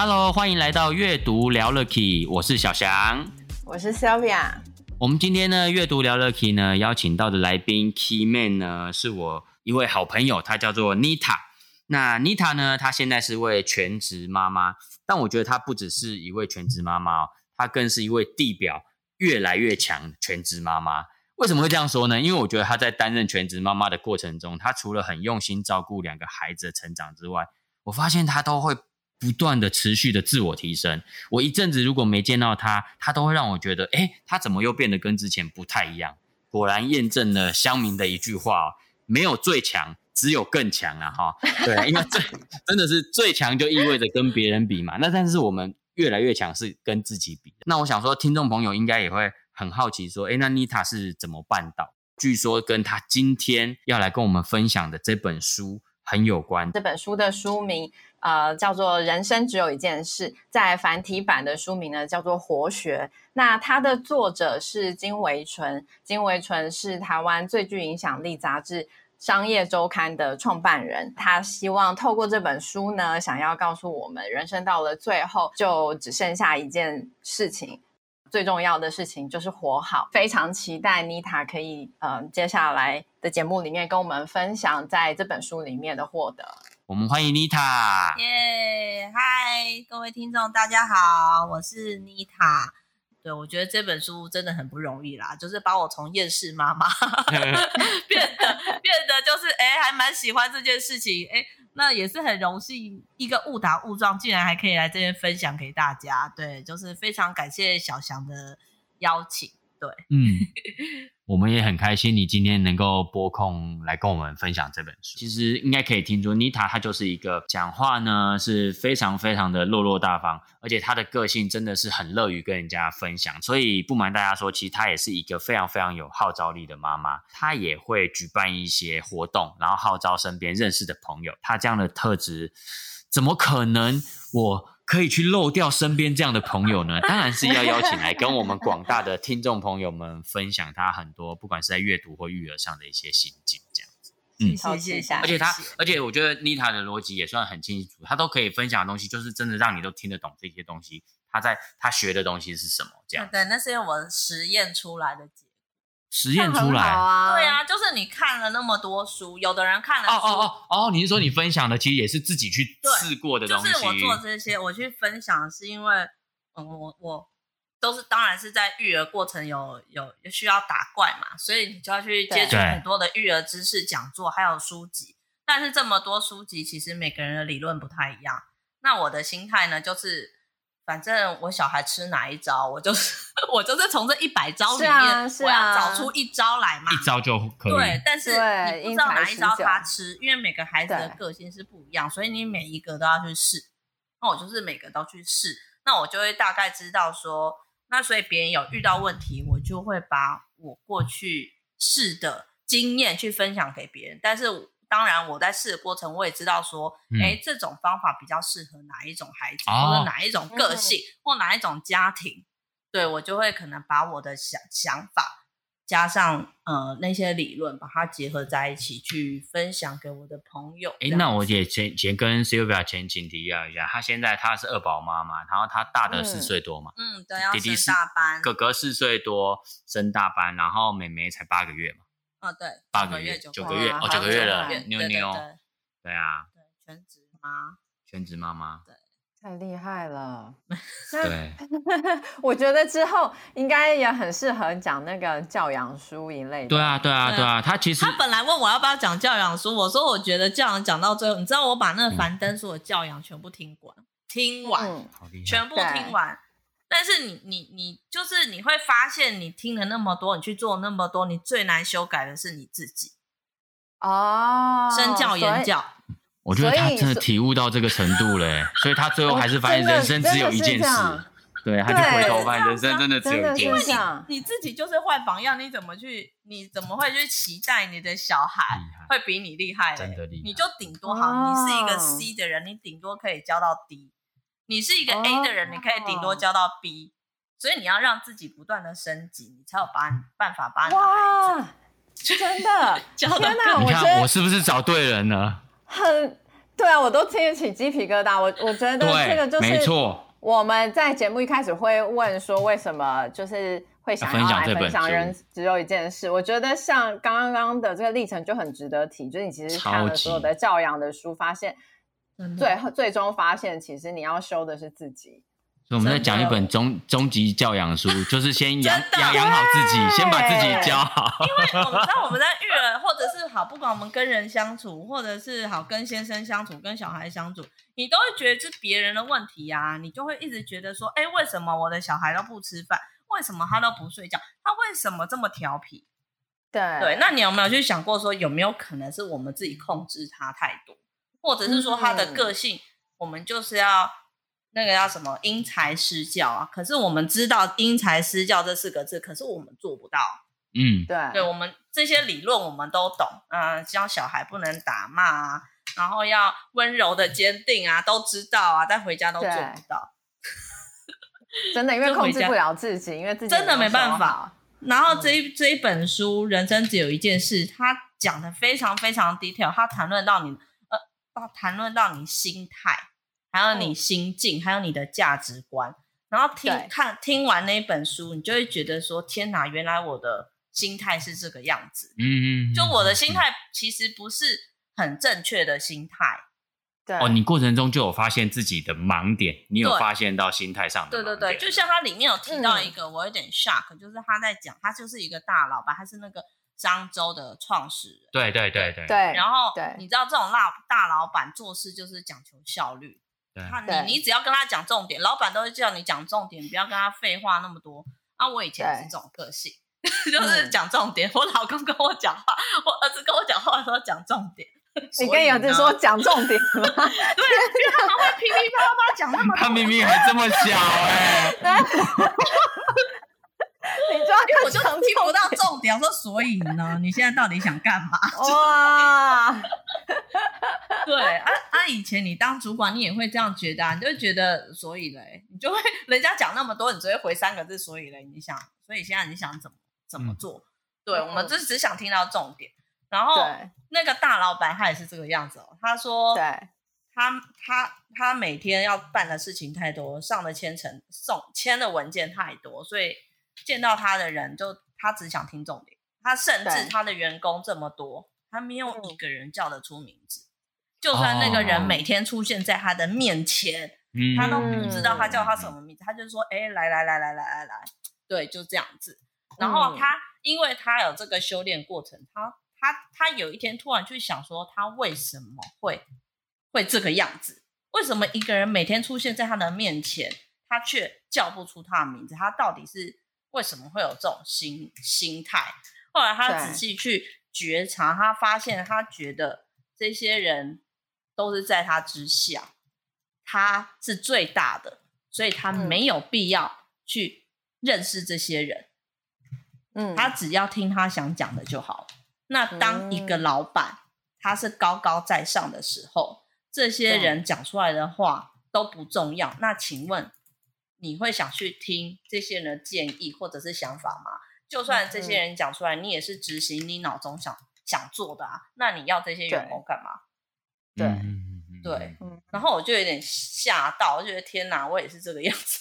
Hello，欢迎来到阅读聊了 Key，我是小翔，我是 Sylvia。我们今天呢，阅读聊了 Key 呢，邀请到的来宾 Key Man 呢，是我一位好朋友，她叫做 Nita。那 Nita 呢，她现在是位全职妈妈，但我觉得她不只是一位全职妈妈哦，她更是一位地表越来越强全职妈妈。为什么会这样说呢？因为我觉得她在担任全职妈妈的过程中，她除了很用心照顾两个孩子的成长之外，我发现她都会。不断的持续的自我提升，我一阵子如果没见到他，他都会让我觉得，哎，他怎么又变得跟之前不太一样？果然验证了乡民的一句话哦，没有最强，只有更强啊！哈，对，因为最真的是最强就意味着跟别人比嘛。那但是我们越来越强是跟自己比。那我想说，听众朋友应该也会很好奇，说，哎，那妮塔是怎么办到？据说跟他今天要来跟我们分享的这本书很有关。这本书的书名。呃，叫做《人生只有一件事》，在繁体版的书名呢叫做《活学》。那它的作者是金维纯，金维纯是台湾最具影响力杂志《商业周刊》的创办人。他希望透过这本书呢，想要告诉我们，人生到了最后，就只剩下一件事情，最重要的事情就是活好。非常期待妮塔可以呃，接下来的节目里面跟我们分享在这本书里面的获得。我们欢迎妮塔。耶，嗨，各位听众，大家好，我是妮塔。对，我觉得这本书真的很不容易啦，就是把我从厌世妈妈 变得变得就是哎，还蛮喜欢这件事情。哎，那也是很荣幸，一个误打误撞，竟然还可以来这边分享给大家。对，就是非常感谢小翔的邀请。对，嗯。我们也很开心，你今天能够拨空来跟我们分享这本书。其实应该可以听出，妮塔她就是一个讲话呢是非常非常的落落大方，而且她的个性真的是很乐于跟人家分享。所以不瞒大家说，其实她也是一个非常非常有号召力的妈妈。她也会举办一些活动，然后号召身边认识的朋友。她这样的特质，怎么可能我？可以去漏掉身边这样的朋友呢？当然是要邀请来跟我们广大的听众朋友们分享他很多，不管是在阅读或育儿上的一些心境，这样子。嗯，谢谢，谢谢。而且他，而且我觉得妮塔的逻辑也算很清楚，他都可以分享的东西，就是真的让你都听得懂这些东西。他在他学的东西是什么？这样。对，那是因为我实验出来的。实验出来，啊对啊，就是你看了那么多书，有的人看了书，哦哦哦哦，你是说你分享的其实也是自己去试过的东西？就是我做这些，我去分享是因为，嗯，我我都是当然是在育儿过程有有需要打怪嘛，所以你就要去接触很多的育儿知识讲座，还有书籍。但是这么多书籍，其实每个人的理论不太一样。那我的心态呢，就是。反正我小孩吃哪一招，我就是 我就是从这一百招里面，啊啊、我要找出一招来嘛，一招就可以。对，但是你不知道哪一招他吃，因为每个孩子的个性是不一样，所以你每一个都要去试。那我就是每个都去试，那我就会大概知道说，那所以别人有遇到问题，我就会把我过去试的经验去分享给别人，但是。当然，我在试的过程，我也知道说，哎、嗯，这种方法比较适合哪一种孩子，哦、或者哪一种个性，嗯、或哪一种家庭，对，我就会可能把我的想想法加上呃那些理论，把它结合在一起去分享给我的朋友。哎，那我也前前跟 Sylvia 前情提要一下，她现在她是二宝妈妈，然后她大的四岁多嘛，嗯，对，弟弟是大班，哥哥四岁多升大班，然后妹妹才八个月嘛。哦，对，八个月，九个月，哦，九个月了，妞妞，对。啊，对，全职妈，全职妈妈，对，太厉害了，对，我觉得之后应该也很适合讲那个教养书一类的，对啊，对啊，对啊，他其实他本来问我要不要讲教养书，我说我觉得教养讲到最后，你知道我把那个樊登所有教养全部听完，听完，全部听完。但是你你你就是你会发现，你听了那么多，你去做那么多，你最难修改的是你自己哦。身教言教，我觉得他真的体悟到这个程度了，所以他最后还是发现人生只有一件事。对，他就回头发现人生真的只有一件事。你自己就是坏榜样，你怎么去？你怎么会去期待你的小孩会比你厉害？真的厉害，你就顶多好，你是一个 C 的人，你顶多可以教到 D；你是一个 A 的人，你可以顶多教到 B。所以你要让自己不断的升级，你才有把你办法把你的孩子。真的，天哪！你看我是不是找对人了？很对啊，我都听得起鸡皮疙瘩。我我觉得这个就是没错。我们在节目一开始会问说，为什么就是会想要来分享人只有一件事？我觉得像刚刚的这个历程就很值得提，就是你其实看了所有的教养的书，发现最最终发现，其实你要修的是自己。所以我们在讲一本终终极教养书，就是先养养养好自己，先把自己教好。因为我们知道我们在育儿，或者是好，不管我们跟人相处，或者是好跟先生相处，跟小孩相处，你都会觉得是别人的问题呀、啊。你就会一直觉得说，哎，为什么我的小孩都不吃饭？为什么他都不睡觉？他为什么这么调皮？对对，那你有没有去想过说，有没有可能是我们自己控制他太多，或者是说他的个性，嗯、我们就是要。那个叫什么因材施教啊？可是我们知道因材施教这四个字，可是我们做不到。嗯，对，对我们这些理论我们都懂，嗯、呃，教小孩不能打骂啊，然后要温柔的坚定啊，都知道啊，但回家都做不到。真的，因为控制不了自己，因为自己真的没办法。然后这一、嗯、这一本书《人生只有一件事》，他讲的非常非常 detail，它谈论到你谈论到你心态。还有你心境，嗯、还有你的价值观，然后听看听完那一本书，你就会觉得说：天哪，原来我的心态是这个样子。嗯嗯，就我的心态其实不是很正确的心态。对哦，你过程中就有发现自己的盲点，你有发现到心态上的。对对对，就像他里面有提到一个，嗯、我有点 shock，就是他在讲，他就是一个大佬吧，他是那个商周的创始人。对对对对。对，然后对你知道这种大大老板做事就是讲求效率。他你你只要跟他讲重点，老板都会叫你讲重点，不要跟他废话那么多。啊，我以前也是这种个性，就是讲重点。我老公跟我讲话，我儿子跟我讲话的时候讲重点。你跟儿子说讲重点 吗？对，因为他们会噼噼啪啪讲那么多。他明明还这么小哎。你抓个我就听不到重点，我说所以呢？你现在到底想干嘛？哇！对啊啊！以前你当主管，你也会这样觉得，啊，你就会觉得所以嘞，你就会人家讲那么多，你只会回三个字，所以嘞，你想，所以现在你想怎么怎么做？嗯、对，我们就只想听到重点。然后那个大老板他也是这个样子哦，他说，对，他他他每天要办的事情太多，上的签呈送签的文件太多，所以。见到他的人，就他只想听重点。他甚至他的员工这么多，他没有一个人叫得出名字。就算那个人每天出现在他的面前，他都不知道他叫他什么名字。他就说：“哎，来来来来来来来，对，就这样子。”然后他，因为他有这个修炼过程，他他他有一天突然去想说，他为什么会会这个样子？为什么一个人每天出现在他的面前，他却叫不出他的名字？他到底是？为什么会有这种心心态？后来他仔细去觉察，他发现他觉得这些人都是在他之下，他是最大的，所以他没有必要去认识这些人。嗯，他只要听他想讲的就好。那当一个老板他是高高在上的时候，这些人讲出来的话都不重要。那请问？你会想去听这些人的建议或者是想法吗？就算这些人讲出来，你也是执行你脑中想想做的啊。那你要这些员工干嘛？对对，然后我就有点吓到，我觉得天哪，我也是这个样子。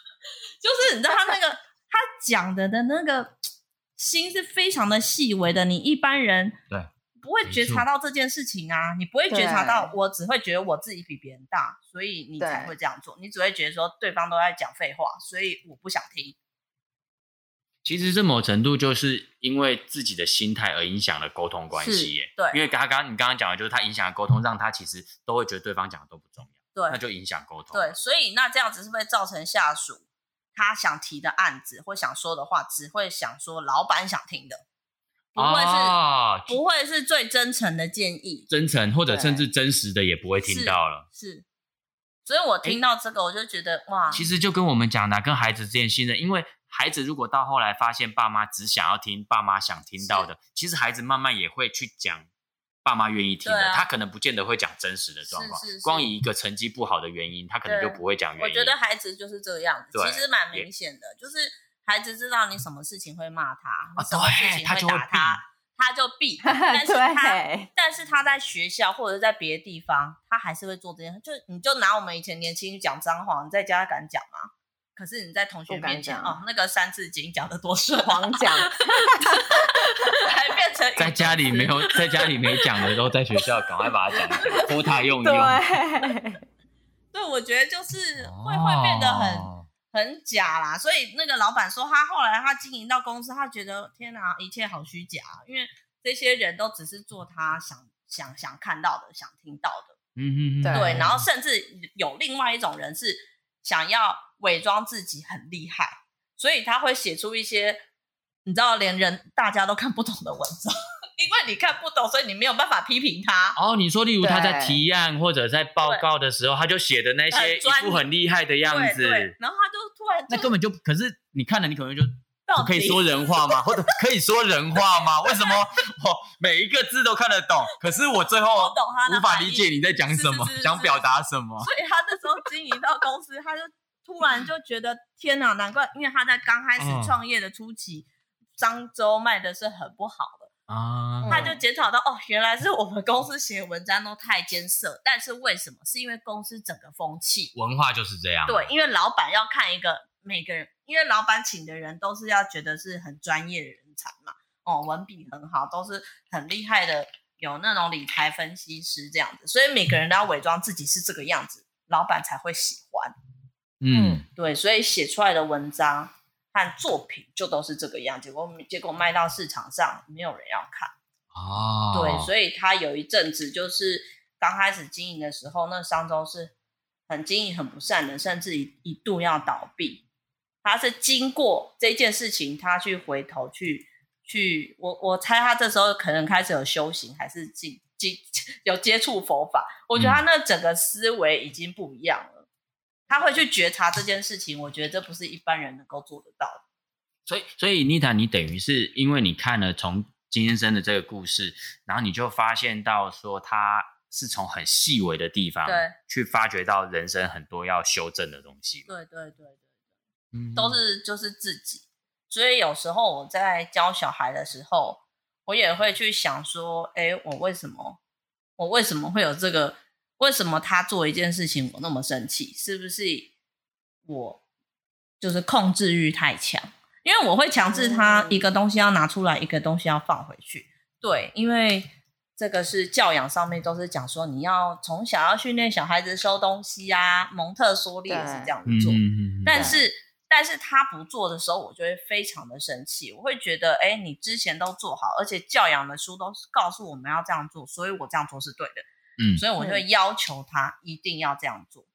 就是你知道他那个 他讲的的那个心是非常的细微的，你一般人对。不会觉察到这件事情啊！你不会觉察到，我只会觉得我自己比别人大，所以你才会这样做。你只会觉得说对方都在讲废话，所以我不想听。其实这某程度就是因为自己的心态而影响了沟通关系耶。对，因为他刚刚你刚刚讲的就是他影响了沟通，让他其实都会觉得对方讲的都不重要。对，那就影响沟通。对，所以那这样子是不是造成下属他想提的案子或想说的话，只会想说老板想听的？不会是，哦、不会是最真诚的建议，真诚或者甚至真实的也不会听到了。是，是，所以我听到这个，我就觉得哇，其实就跟我们讲的，跟孩子之间信任，因为孩子如果到后来发现爸妈只想要听爸妈想听到的，其实孩子慢慢也会去讲爸妈愿意听的，他可能不见得会讲真实的状况，光以一个成绩不好的原因，他可能就不会讲原因。我觉得孩子就是这个样子，其实蛮明显的，就是孩子知道你什么事情会骂他，你什么事情会打他。他就避，但是他但是他在学校或者在别的地方，他还是会做这件。就你就拿我们以前年轻讲脏话，你在家敢讲吗？可是你在同学面前哦，那个三字经讲的多顺，狂讲，还变成 在家里没有在家里没讲的时候，在学校赶快把它讲一讲，托他用 用。对，对，我觉得就是会会变得很。很假啦，所以那个老板说，他后来他经营到公司，他觉得天哪，一切好虚假，因为这些人都只是做他想想想看到的，想听到的，嗯嗯嗯，对，然后甚至有另外一种人是想要伪装自己很厉害，所以他会写出一些你知道连人大家都看不懂的文章。因为你看不懂，所以你没有办法批评他。哦，你说，例如他在提案或者在报告的时候，他就写的那些一副很厉害的样子，然后他就突然，那根本就，可是你看了，你可能就不可以说人话吗？或者 可以说人话吗？为什么我每一个字都看得懂，可是我最后无法理解你在讲什么，想表达什么？所以他那时候经营到公司，他就突然就觉得天哪，难怪，因为他在刚开始创业的初期，漳州卖的是很不好的。啊，他就检讨到哦，原来是我们公司写文章都太艰涩，但是为什么？是因为公司整个风气文化就是这样。对，因为老板要看一个每个人，因为老板请的人都是要觉得是很专业的人才嘛，哦，文笔很好，都是很厉害的，有那种理财分析师这样子，所以每个人都要伪装自己是这个样子，老板才会喜欢。嗯，对，所以写出来的文章。和作品就都是这个样，结果结果卖到市场上没有人要看哦，对，所以他有一阵子就是刚开始经营的时候，那商周是很经营很不善的，甚至一一度要倒闭。他是经过这件事情，他去回头去去，我我猜他这时候可能开始有修行，还是进进 有接触佛法。我觉得他那整个思维已经不一样了。他会去觉察这件事情，我觉得这不是一般人能够做得到的。所以，所以妮塔，你等于是因为你看了从金先生的这个故事，然后你就发现到说他是从很细微的地方，对，去发掘到人生很多要修正的东西。对对对对对，嗯，都是就是自己。所以有时候我在教小孩的时候，我也会去想说，哎，我为什么，我为什么会有这个？为什么他做一件事情我那么生气？是不是我就是控制欲太强？因为我会强制他一个东西要拿出来，一个东西要放回去。对，因为这个是教养上面都是讲说，你要从小要训练小孩子收东西啊，蒙特梭利也是这样子做。但是，但是他不做的时候，我就会非常的生气。我会觉得，哎，你之前都做好，而且教养的书都告诉我们要这样做，所以我这样做是对的。嗯，所以我就会要求他一定要这样做，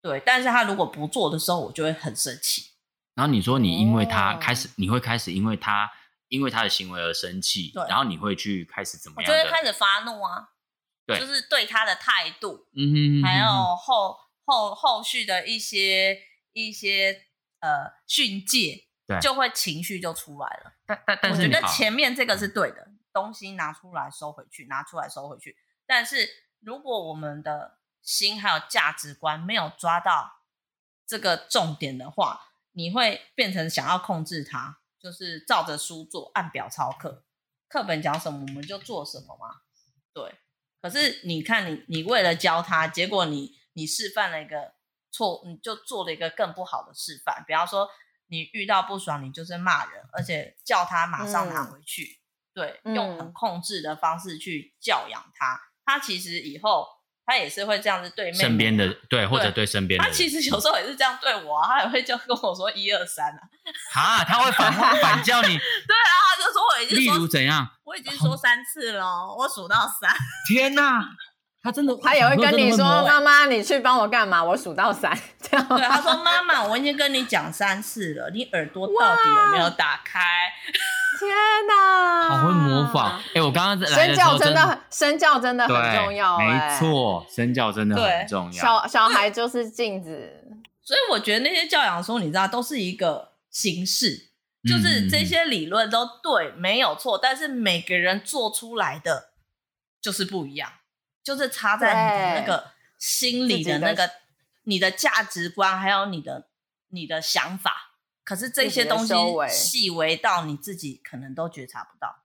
对。但是他如果不做的时候，我就会很生气。然后你说你因为他开始，你会开始因为他因为他的行为而生气，然后你会去开始怎么样？就会开始发怒啊，对，就是对他的态度，嗯哼，还有后后后续的一些一些呃训诫，对，就会情绪就出来了。但但但是我觉得前面这个是对的，东西拿出来收回去，拿出来收回去。但是如果我们的心还有价值观没有抓到这个重点的话，你会变成想要控制他，就是照着书做，按表操课，课本讲什么我们就做什么嘛。对。可是你看你，你为了教他，结果你你示范了一个错，你就做了一个更不好的示范。比方说，你遇到不爽，你就是骂人，而且叫他马上拿回去。嗯、对，用很控制的方式去教养他。他其实以后他也是会这样子对妹妹身边的对，或者对身边的。他其实有时候也是这样对我啊，他也会就跟我说一二三啊。啊，他会反 反叫你。对啊，他就说我已经。例如怎样？我已经说三次了，我数到三。天哪，他真的，他也会跟你说：“妈妈，你去帮我干嘛？”我数到三。这样。对，他说：“妈妈，我已经跟你讲三次了，你耳朵到底有没有打开？” 天哪，好会模仿！哎，我刚刚在身教真的，身教真的很重要，没错，身教真的很重要。小小孩就是镜子，所以我觉得那些教养书，你知道，都是一个形式，就是这些理论都对，没有错，但是每个人做出来的就是不一样，就是插在你的那个心里的那个你的价值观，还有你的你的想法。可是这些东西细微到你自己可能都觉察不到，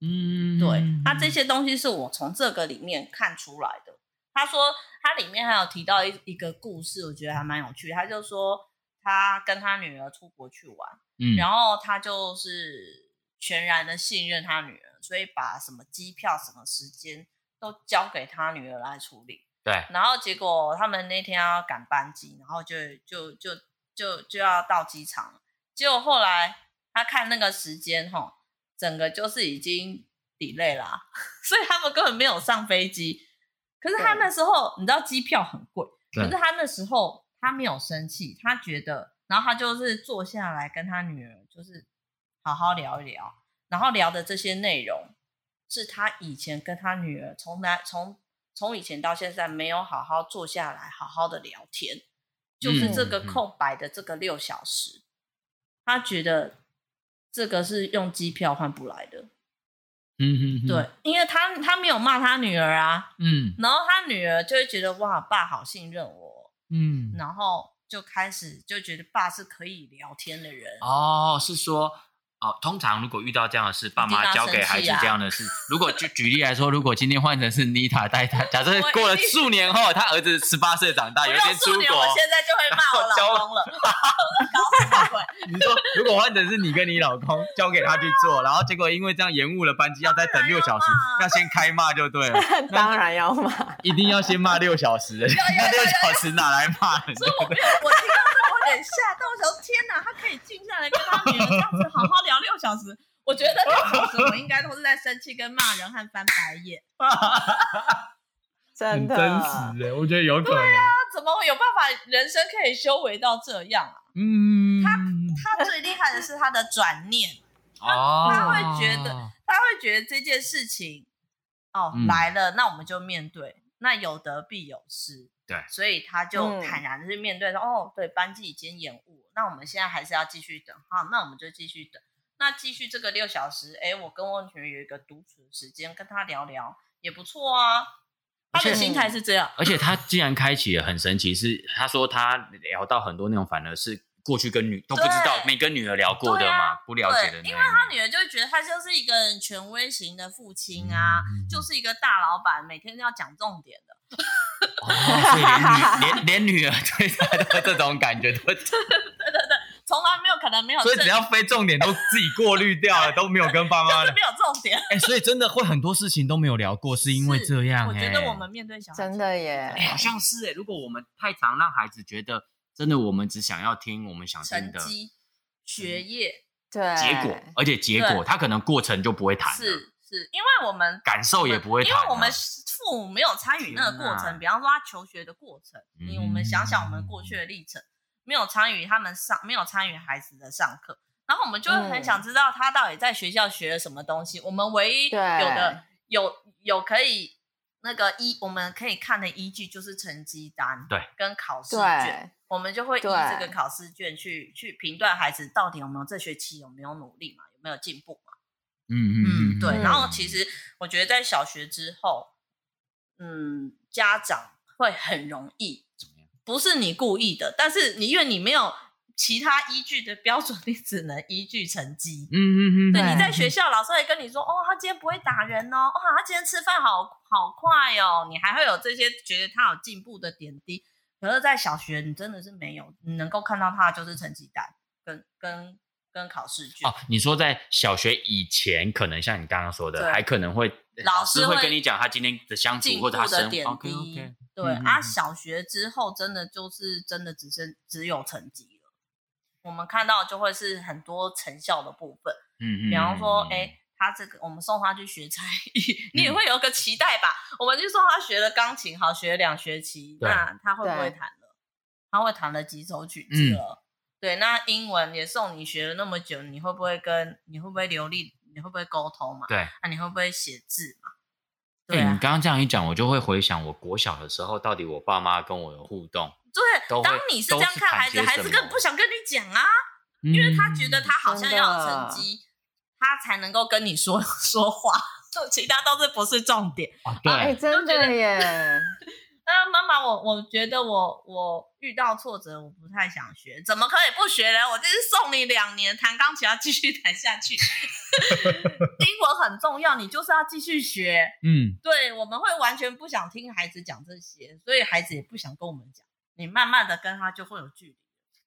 嗯，对，他这些东西是我从这个里面看出来的。他说他里面还有提到一一个故事，我觉得还蛮有趣。他就说他跟他女儿出国去玩，嗯，然后他就是全然的信任他女儿，所以把什么机票、什么时间都交给他女儿来处理。对，然后结果他们那天要赶班机，然后就就就。就就要到机场了，结果后来他看那个时间，哈，整个就是已经 delay 啦，所以他们根本没有上飞机。可是他那时候，你知道机票很贵，可是他那时候他没有生气，他觉得，然后他就是坐下来跟他女儿就是好好聊一聊，然后聊的这些内容是他以前跟他女儿从来从从以前到现在没有好好坐下来好好的聊天。就是这个空白的这个六小时，嗯、他觉得这个是用机票换不来的。嗯嗯，对，因为他他没有骂他女儿啊，嗯，然后他女儿就会觉得哇，爸好信任我，嗯，然后就开始就觉得爸是可以聊天的人。哦，是说。哦，通常如果遇到这样的事，爸妈教给孩子这样的事，啊、如果就举例来说，如果今天换成是妮塔带他，假设过了数年后，他儿子十八岁长大，有一天出国，我现在就会骂我老公了，搞什么鬼？你说如果换成是你跟你老公交给他去做，然后结果因为这样延误了班机，要再等六小时，要先开骂就对了。当然要骂，一定要先骂六小时，那六小时哪来骂？所以我我听到这个我有点吓到，我想天哪，他可以静下来跟他女儿这样子好好聊六小时，我觉得六小时我应该都是在生气、跟骂人和翻白眼。真的，很真实的，我觉得有可能。对啊，怎么会有办法人生可以修为到这样啊？嗯，他他最厉害的是他的转念，哦，他会觉得他会觉得这件事情哦、嗯、来了，那我们就面对，那有得必有失。对，所以他就坦然的去面对说，嗯、哦，对，班机已经延误，那我们现在还是要继续等，好，那我们就继续等，那继续这个六小时，哎，我跟我女儿有一个独处的时间，跟他聊聊也不错啊。他的心态是这样，而且他竟然开启了很神奇，是他说他聊到很多那种，反而是过去跟女都不知道没跟女儿聊过的嘛，啊、不了解的，因为他女儿就会觉得他就是一个权威型的父亲啊，嗯、就是一个大老板，每天都要讲重点的。哦，所以连女连连女儿对他的这种感觉都，对对对，从来没有可能没有，所以只要非重点都自己过滤掉了，都没有跟爸妈没有重点。哎，所以真的会很多事情都没有聊过，是因为这样。我觉得我们面对小孩真的耶，好像是哎。如果我们太常让孩子觉得，真的我们只想要听我们想听的成绩、学业，对结果，而且结果他可能过程就不会谈了，是是因为我们感受也不会谈，因为我们。父母没有参与那个过程，比方说他求学的过程，你我们想想我们过去的历程，没有参与他们上，没有参与孩子的上课，然后我们就会很想知道他到底在学校学了什么东西。我们唯一有的有有可以那个依我们可以看的依据就是成绩单，对，跟考试卷，我们就会以这个考试卷去去评断孩子到底有没有这学期有没有努力嘛，有没有进步嘛。嗯嗯嗯，对。然后其实我觉得在小学之后。嗯，家长会很容易，不是你故意的，但是你因为你没有其他依据的标准，你只能依据成绩。嗯嗯嗯，对，你在学校，老师会跟你说，哦，他今天不会打人哦，哇，他今天吃饭好好快哦，你还会有这些觉得他有进步的点滴。可是，在小学，你真的是没有，你能够看到他的就是成绩单跟跟跟考试卷。哦，你说在小学以前，可能像你刚刚说的，还可能会。老师会跟你讲他今天的相处或者他的点滴，okay, okay. 对、嗯、啊，小学之后真的就是真的只剩只有成绩了。我们看到就会是很多成效的部分，嗯嗯，比方说，哎、欸，他这个我们送他去学才艺，你也会有个期待吧？嗯、我们就送他学了钢琴，好学了两学期，那他会不会弹了？他会弹了几首曲子了？对，那英文也送你学了那么久，你会不会跟你会不会流利？你会不会沟通嘛？对，那、啊、你会不会写字嘛？对、啊欸，你刚刚这样一讲，我就会回想我国小的时候，到底我爸妈跟我有互动。对，当你是这样看孩子，孩子根本不想跟你讲啊，嗯、因为他觉得他好像要有成绩，他才能够跟你说 说话，其他都是不是重点。啊、对、欸，真的耶。那妈妈，我我觉得我我遇到挫折，我不太想学，怎么可以不学呢？我这是送你两年弹钢琴，要继续弹下去。英文很重要，你就是要继续学。嗯，对，我们会完全不想听孩子讲这些，所以孩子也不想跟我们讲。你慢慢的跟他就会有距离，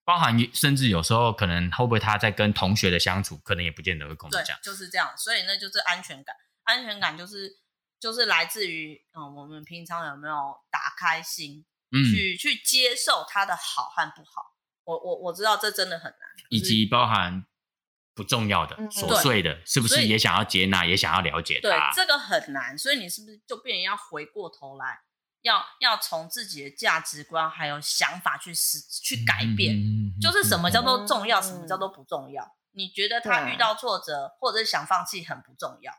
包含甚至有时候可能会不会他在跟同学的相处，可能也不见得会跟我们讲。就是这样，所以那，就是安全感，安全感就是。就是来自于，嗯，我们平常有没有打开心，嗯，去去接受他的好和不好？我我我知道这真的很难，以及包含不重要的、嗯、琐碎的，是不是也想要接纳，也想要了解他？对，这个很难，所以你是不是就变成要回过头来，要要从自己的价值观还有想法去思去改变，嗯、就是什么叫做重要，嗯、什么叫做不重要？你觉得他遇到挫折或者是想放弃很不重要？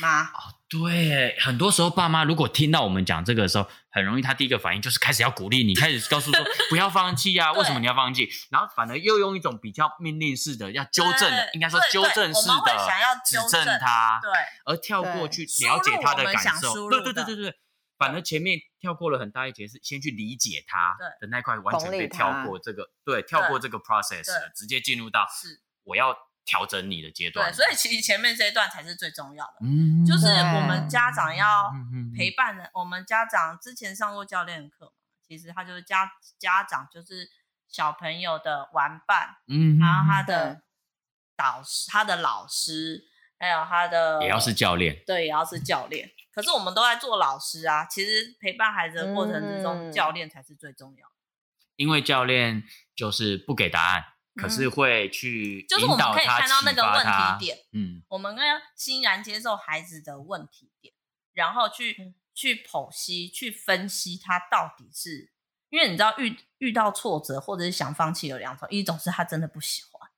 妈哦，对，很多时候爸妈如果听到我们讲这个的时候，很容易他第一个反应就是开始要鼓励你，开始告诉说 不要放弃啊，为什么你要放弃？然后反而又用一种比较命令式的要纠正的，应该说纠正式的想要纠正他，对，而跳过去了解他的感受，对对对对对，反而前面跳过了很大一截，是先去理解他的那块，完全被跳过这个，对，跳过这个 process，直接进入到是我要。调整你的阶段，对，所以其实前面这一段才是最重要的，嗯，就是我们家长要陪伴的。我们家长之前上过教练课嘛，其实他就是家家长就是小朋友的玩伴，嗯，然后他的导师、他的老师，还有他的也要是教练，对，也要是教练。可是我们都在做老师啊，其实陪伴孩子的过程之中，教练才是最重要的，因为教练就是不给答案。可是会去，就是我们可以看到那个问题点，嗯，我们要欣然接受孩子的问题点，然后去、嗯、去剖析、去分析他到底是，因为你知道遇遇到挫折或者是想放弃有两种，一种是他真的不喜欢，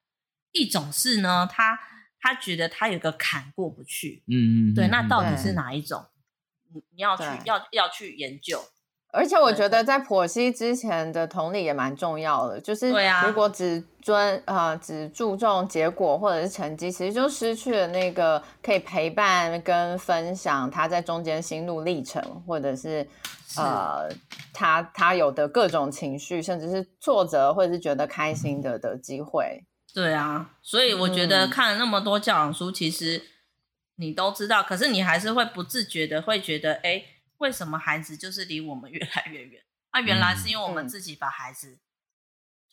一种是呢，他他觉得他有个坎过不去，嗯嗯，对，那到底是哪一种？你你要去要要去研究。而且我觉得在婆媳之前的同理也蛮重要的，就是如果只尊呃只注重结果或者是成绩，其实就失去了那个可以陪伴跟分享他在中间心路历程，或者是，是呃他他有的各种情绪，甚至是挫折或者是觉得开心的的机会。对啊，所以我觉得看了那么多教养书，其实你都知道，可是你还是会不自觉的会觉得，哎。为什么孩子就是离我们越来越远？那、啊、原来是因为我们自己把孩子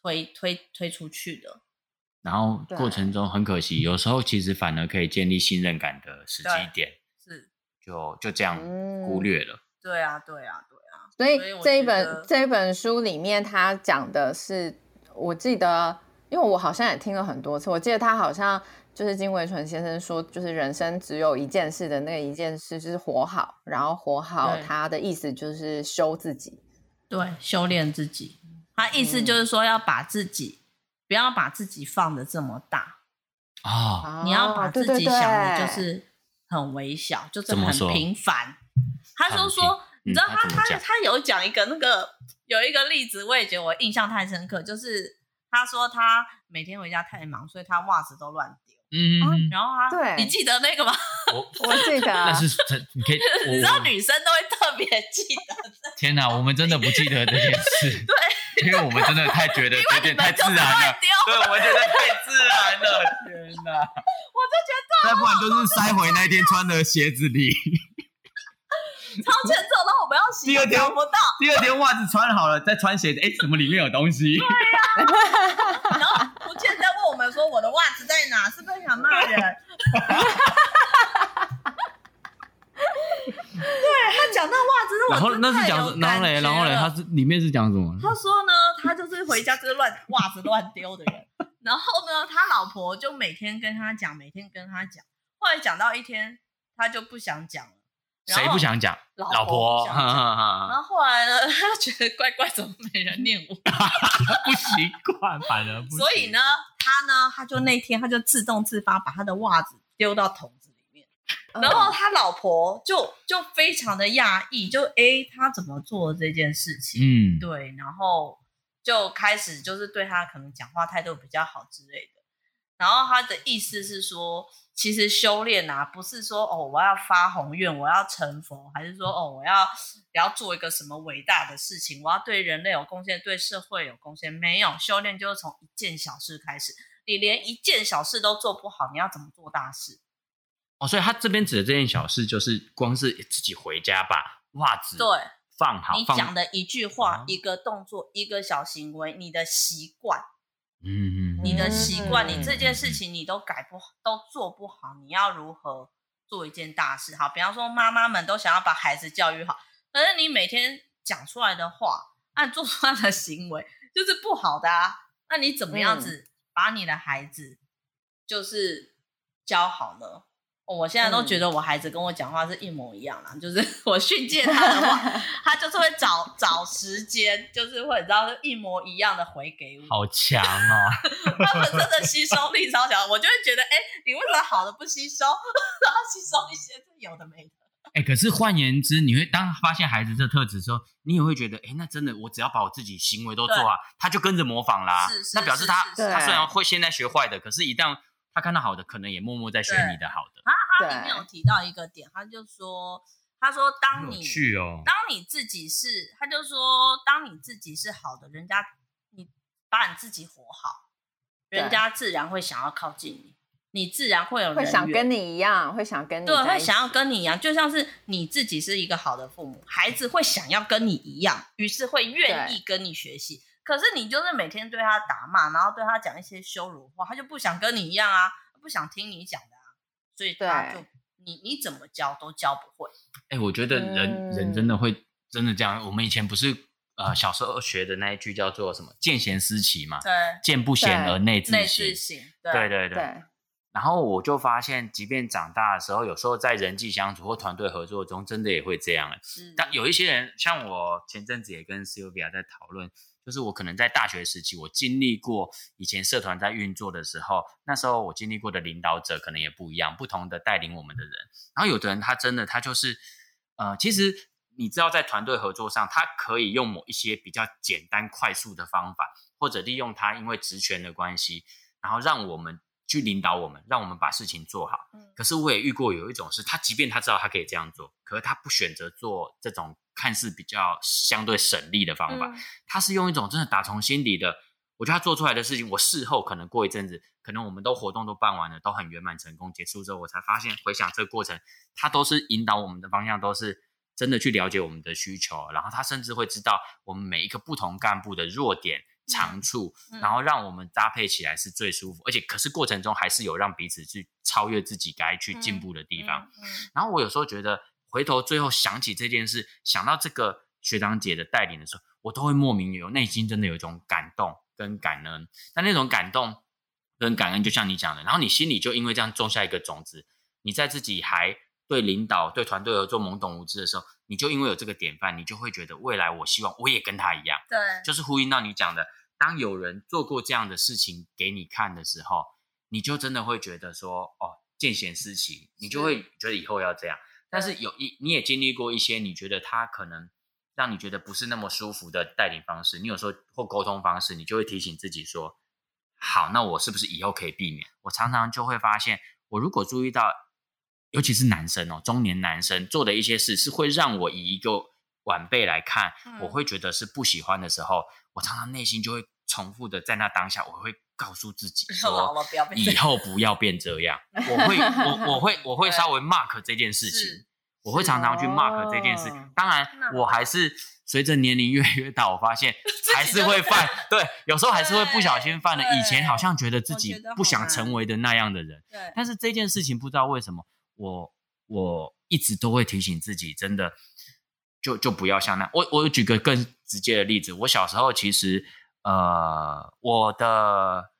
推、嗯、推推出去的。然后过程中很可惜，有时候其实反而可以建立信任感的时机点，是就就这样忽略了。嗯、对啊，对啊，对啊。所以，所以这一本这一本书里面，他讲的是，我记得，因为我好像也听了很多次，我记得他好像。就是金维纯先生说，就是人生只有一件事的那个一件事，就是活好。然后活好，他的意思就是修自己，对，修炼自己。他意思就是说，要把自己、嗯、不要把自己放的这么大啊，哦、你要把自己想的就是很微小，就是很平凡。他就说，说，你知道他他他，他有讲一个那个有一个例子，我也觉得我印象太深刻，就是他说他每天回家太忙，所以他袜子都乱丢。嗯，然后他，对，你记得那个吗？我 我记得，但是你可以，你知道女生都会特别记得。天哪，我们真的不记得这件事。对，因为我们真的太觉得 有点太自然了。对，我们觉得太自然了。天哪，我就觉得，再不然就是塞回那天穿的鞋子里。超要洗，第二天不到，第二天袜子穿好了，再穿鞋子，哎，怎么里面有东西？对呀，然后不见在问我们说我的袜子在哪，是不是想骂人？对，他讲到袜子，然后那是讲，然后嘞，然后嘞，他是里面是讲什么？他说呢，他就是回家就是乱袜子乱丢的人，然后呢，他老婆就每天跟他讲，每天跟他讲，后来讲到一天，他就不想讲了。谁不想讲？老婆。然后后来呢，他觉得怪怪，怎么没人念我？不习惯，反而不。所以呢，他呢，他就那天他就自动自发把他的袜子丢到桶子里面，嗯、然后他老婆就就非常的讶异，就哎，他怎么做这件事情？嗯，对，然后就开始就是对他可能讲话态度比较好之类的。然后他的意思是说，其实修炼啊，不是说哦，我要发宏愿，我要成佛，还是说哦，我要要做一个什么伟大的事情，我要对人类有贡献，对社会有贡献？没有，修炼就是从一件小事开始。你连一件小事都做不好，你要怎么做大事？哦，所以他这边指的这件小事，就是光是自己回家把袜子对放好，你讲的一句话、一个动作、一个小行为，你的习惯。嗯，你的习惯，你这件事情你都改不好，都做不好，你要如何做一件大事？好，比方说妈妈们都想要把孩子教育好，可是你每天讲出来的话，按做出来的行为就是不好的啊，那你怎么样子把你的孩子就是教好呢？我现在都觉得我孩子跟我讲话是一模一样啦，嗯、就是 我训诫他的话，他就是会找找时间，就是会知道一模一样的回给我。好强哦！他们真的吸收力超强，我就会觉得，哎、欸，你为什么好的不吸收，然后吸收一些有的没的？哎、欸，可是换言之，你会当发现孩子这特质的时候，你也会觉得，哎、欸，那真的，我只要把我自己行为都做啊，他就跟着模仿啦。是是那表示他他虽然会现在学坏的，可是一旦他看到好的，可能也默默在学你的好的。他里面有提到一个点，他就说：“他说，当你、哦、当你自己是，他就说，当你自己是好的，人家你把你自己活好，人家自然会想要靠近你，你自然会有人会想跟你一样，会想跟你对，会想要跟你一样，就像是你自己是一个好的父母，孩子会想要跟你一样，于是会愿意跟你学习。可是你就是每天对他打骂，然后对他讲一些羞辱话，他就不想跟你一样啊，不想听你讲的啊。”所以他就你你怎么教都教不会。哎、欸，我觉得人、嗯、人真的会真的这样。我们以前不是呃小时候学的那一句叫做什么“见贤思齐”嘛？对，见不贤而内自省。对对对，对。然后我就发现，即便长大的时候，有时候在人际相处或团队合作中，真的也会这样。是。但有一些人，像我前阵子也跟 Sylvia 在讨论。就是我可能在大学时期，我经历过以前社团在运作的时候，那时候我经历过的领导者可能也不一样，不同的带领我们的人。然后有的人他真的他就是，呃，其实你知道在团队合作上，他可以用某一些比较简单快速的方法，或者利用他因为职权的关系，然后让我们去领导我们，让我们把事情做好。可是我也遇过有一种是，他即便他知道他可以这样做，可是他不选择做这种。看似比较相对省力的方法，嗯、他是用一种真的打从心底的，我觉得他做出来的事情，我事后可能过一阵子，可能我们都活动都办完了，都很圆满成功结束之后，我才发现回想这个过程，他都是引导我们的方向，都是真的去了解我们的需求，然后他甚至会知道我们每一个不同干部的弱点、长处，嗯、然后让我们搭配起来是最舒服，而且可是过程中还是有让彼此去超越自己该去进步的地方。然后我有时候觉得。回头最后想起这件事，想到这个学长姐的带领的时候，我都会莫名有内心真的有一种感动跟感恩。但那种感动跟感恩，就像你讲的，然后你心里就因为这样种下一个种子。你在自己还对领导、对团队合作懵懂无知的时候，你就因为有这个典范，你就会觉得未来我希望我也跟他一样。对，就是呼应到你讲的，当有人做过这样的事情给你看的时候，你就真的会觉得说，哦，见贤思齐，你就会觉得以后要这样。但是有一，你也经历过一些，你觉得他可能让你觉得不是那么舒服的带领方式，你有时候或沟通方式，你就会提醒自己说：好，那我是不是以后可以避免？我常常就会发现，我如果注意到，尤其是男生哦，中年男生做的一些事，是会让我以一个晚辈来看，我会觉得是不喜欢的时候，我常常内心就会重复的在那当下，我会。告诉自己 说，以后不要变这样。我会，我我会，我会稍微 mark 这件事情。我会常常去 mark 这件事。当然，我还是随着年龄越来越大，我发现 还是会犯。对，有时候还是会不小心犯了。以前好像觉得自己不想成为的那样的人。对。但是这件事情不知道为什么，我我一直都会提醒自己，真的就就不要像那。我我举个更直接的例子，我小时候其实。呃，我的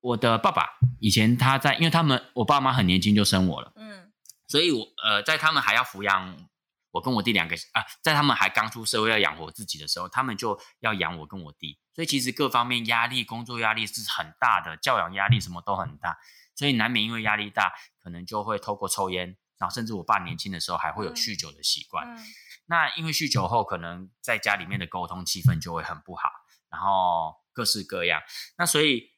我的爸爸以前他在，因为他们我爸妈很年轻就生我了，嗯，所以我呃，在他们还要抚养我跟我弟两个啊，在他们还刚出社会要养活自己的时候，他们就要养我跟我弟，所以其实各方面压力，工作压力是很大的，教养压力什么都很大，所以难免因为压力大，可能就会透过抽烟，然后甚至我爸年轻的时候还会有酗酒的习惯。嗯嗯、那因为酗酒后，可能在家里面的沟通气氛就会很不好，然后各式各样。那所以，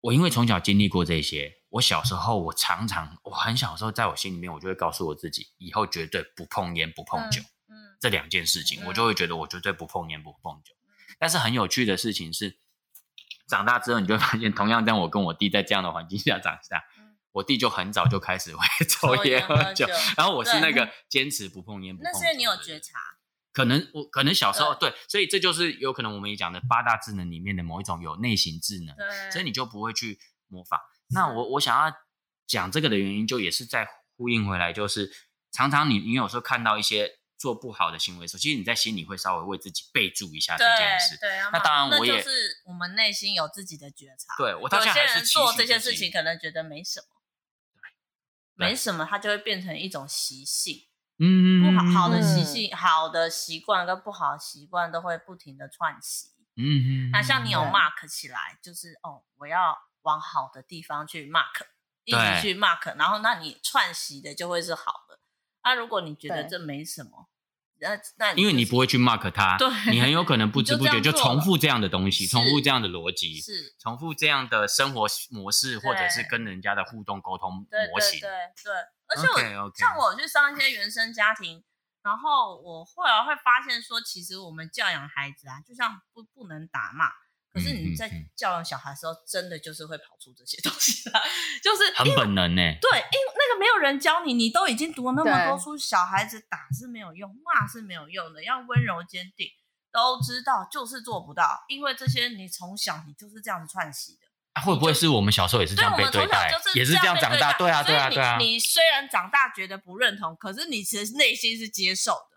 我因为从小经历过这些。我小时候，我常常，我很小时候，在我心里面，我就会告诉我自己，以后绝对不碰烟，不碰酒，嗯，嗯这两件事情，嗯、我就会觉得我绝对不碰烟，不碰酒。嗯、但是很有趣的事情是，长大之后，你就会发现，同样在我跟我弟在这样的环境下长大，嗯、我弟就很早就开始会 抽烟喝酒，然后我是那个坚持不碰烟，不碰酒。那是你有觉察，可能我可能小时候对，对，所以这就是有可能我们也讲的八大智能里面的某一种有内型智能，对，所以你就不会去模仿。那我我想要讲这个的原因，就也是在呼应回来，就是常常你你有时候看到一些做不好的行为的时候，其实你在心里会稍微为自己备注一下这件事。对，对那当然我也是我们内心有自己的觉察。对，我到现在还是有些人做这些事情，可能觉得没什么，没什么，它就会变成一种习性。嗯，不好好的习性、嗯、好的习惯跟不好的习惯都会不停的串习。嗯嗯。那像你有 mark 起来，就是哦，我要。往好的地方去 mark，一直去 mark，然后那你串习的就会是好的。那、啊、如果你觉得这没什么，对那那因为你不会去 mark 它，对，你很有可能不 知不觉就，就重复这样的东西，重复这样的逻辑，是重复这样的生活模式，或者是跟人家的互动沟通模型。对对，而且我像我去上一些原生家庭，然后我后来会发现说，其实我们教养孩子啊，就像不不能打骂。可是你在教养小孩的时候，真的就是会跑出这些东西来，就是很本能呢。对，因为那个没有人教你，你都已经读了那么多书，小孩子打是没有用，骂是没有用的，要温柔坚定，都知道，就是做不到，因为这些你从小你就是这样子串习的。会不会是我们小时候也是这样被对待，也是这样长大？对啊，对啊，对啊。你虽然长大觉得不认同，可是你其实内心是接受的。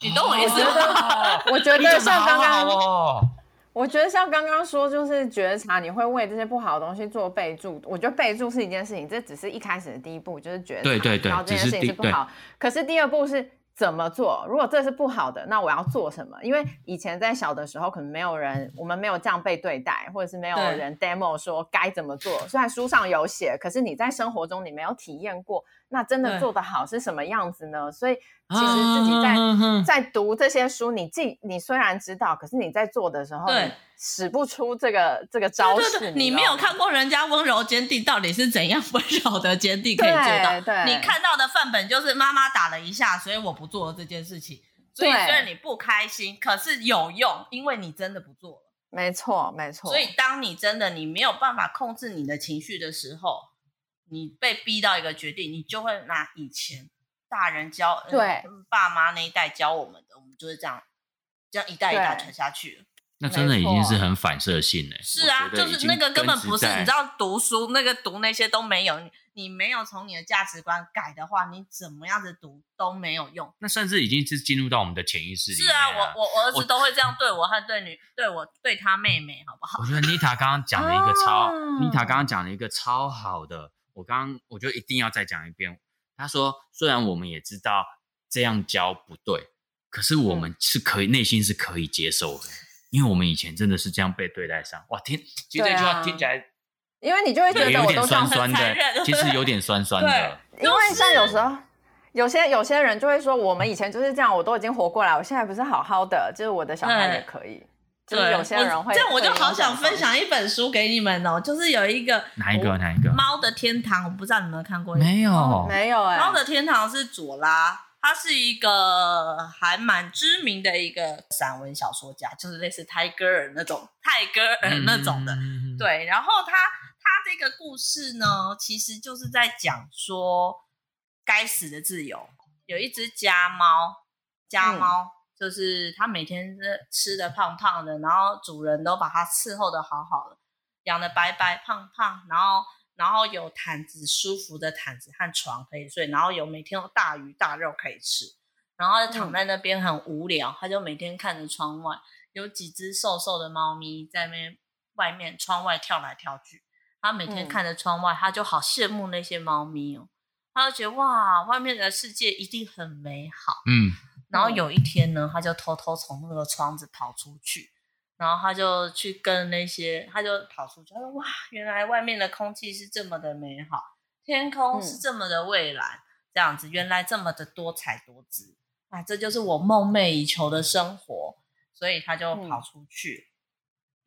你懂我意思吗？我觉得像刚刚。我觉得像刚刚说，就是觉察，你会为这些不好的东西做备注。我觉得备注是一件事情，这只是一开始的第一步，就是觉察，对对对，然后这件事情是不好。可是第二步是怎么做？如果这是不好的，那我要做什么？因为以前在小的时候，可能没有人，我们没有这样被对待，或者是没有人 demo 说该怎么做。对虽然书上有写，可是你在生活中你没有体验过。那真的做得好是什么样子呢？所以其实自己在、啊、在读这些书，你既你虽然知道，可是你在做的时候，对，使不出这个这个招式。对对对，你没有看过人家温柔坚定到底是怎样 温柔的坚定可以做到？对，对你看到的范本就是妈妈打了一下，所以我不做了这件事情。所以虽然你不开心，可是有用，因为你真的不做了。没错，没错。所以当你真的你没有办法控制你的情绪的时候。你被逼到一个决定，你就会拿以前大人教，对，嗯、爸妈那一代教我们的，我们就是这样，这样一代一代传下去。那真的已经是很反射性了。是啊，就是那个根本不是，你知道读书那个读那些都没有，你你没有从你的价值观改的话，你怎么样子读都没有用。那甚至已经是进入到我们的潜意识里面。是啊，我我我儿子都会这样对我和对女我对我对他妹妹，好不好？我觉得妮塔刚刚讲了一个超，妮塔刚刚讲了一个超好的。我刚刚我就一定要再讲一遍。他说，虽然我们也知道这样教不对，可是我们是可以内心是可以接受的，因为我们以前真的是这样被对待上。哇，听，其实这句话听起来，因为你就会觉得有点酸酸的，其实有点酸酸的。因为像有时候有些有些人就会说，我们以前就是这样，我都已经活过来，我现在不是好好的，就是我的小孩也可以。对，有些人会这样，我就好想分享一本书给你们哦，就是有一个哪一个哪一个猫的天堂，我不知道你们有没有看过？没有，哦、没有哎。猫的天堂是左拉，他是一个还蛮知名的一个散文小说家，就是类似泰戈尔那种泰戈尔那种的。嗯、对，然后他他这个故事呢，其实就是在讲说该死的自由。有一只家猫，家猫。嗯就是它每天是吃的胖胖的，然后主人都把它伺候的好好的，养的白白胖胖，然后然后有毯子舒服的毯子和床可以睡，然后有每天有大鱼大肉可以吃，然后躺在那边很无聊，他就每天看着窗外，有几只瘦瘦的猫咪在那边外面窗外跳来跳去，他每天看着窗外，他就好羡慕那些猫咪哦，他就觉得哇，外面的世界一定很美好。嗯，然后有一天呢，他就偷偷从那个窗子跑出去，然后他就去跟那些，他就跑出去，他说哇，原来外面的空气是这么的美好，天空是这么的蔚蓝，嗯、这样子，原来这么的多彩多姿，啊，这就是我梦寐以求的生活，所以他就跑出去。嗯